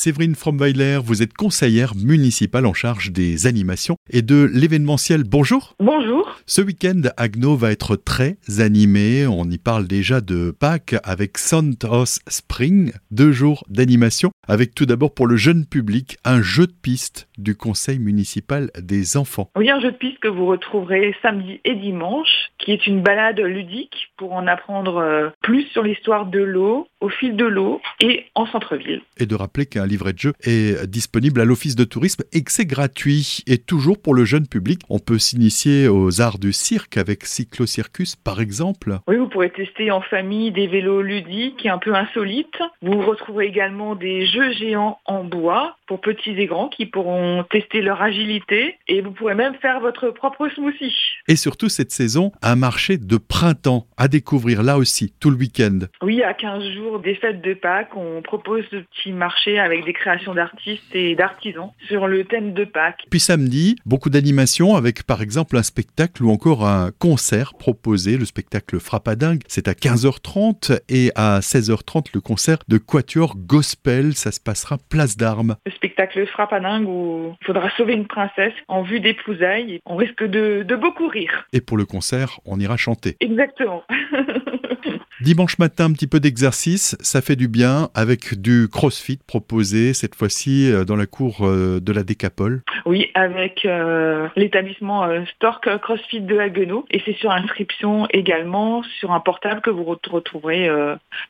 Séverine Fromweiler, vous êtes conseillère municipale en charge des animations et de l'événementiel. Bonjour. Bonjour. Ce week-end, Agno va être très animé. On y parle déjà de Pâques avec Santos Spring, deux jours d'animation, avec tout d'abord pour le jeune public un jeu de piste du conseil municipal des enfants. Oui, un jeu de piste que vous retrouverez samedi et dimanche, qui est une balade ludique pour en apprendre euh, plus sur l'histoire de l'eau, au fil de l'eau et en centre-ville. Et de rappeler qu'un livret de jeu est disponible à l'office de tourisme et que c'est gratuit et toujours pour le jeune public. On peut s'initier aux arts du cirque avec Cyclocircus par exemple. Oui, vous pourrez tester en famille des vélos ludiques et un peu insolites. Vous retrouverez également des jeux géants en bois pour petits et grands qui pourront tester leur agilité et vous pourrez même faire votre propre smoothie. Et surtout cette saison, un marché de printemps à découvrir là aussi tout le week-end. Oui, à 15 jours des fêtes de Pâques, on propose ce petit marché avec des créations d'artistes et d'artisans sur le thème de Pâques. Puis samedi, beaucoup d'animations avec par exemple un spectacle ou encore un concert proposé. Le spectacle Frappadingue, c'est à 15h30 et à 16h30 le concert de Quatuor Gospel. Ça se passera place d'Armes spectacle Frappadingue où il faudra sauver une princesse en vue d'épousailles. On risque de, de beaucoup rire. Et pour le concert, on ira chanter. Exactement. Dimanche matin, un petit peu d'exercice, ça fait du bien avec du crossfit proposé cette fois-ci euh, dans la cour euh, de la Décapole. Oui, avec euh, l'établissement Stork CrossFit de Haguenau et c'est sur inscription également sur un portable que vous retrouverez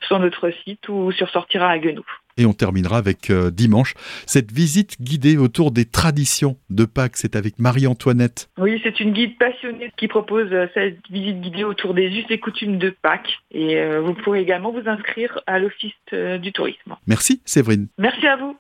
sur notre site ou sur Sortira Haguenau. Et on terminera avec euh, dimanche cette visite guidée autour des traditions de Pâques. C'est avec Marie-Antoinette. Oui, c'est une guide passionnée qui propose euh, cette visite guidée autour des us et coutumes de Pâques. Et euh, vous pourrez également vous inscrire à l'Office du tourisme. Merci Séverine. Merci à vous.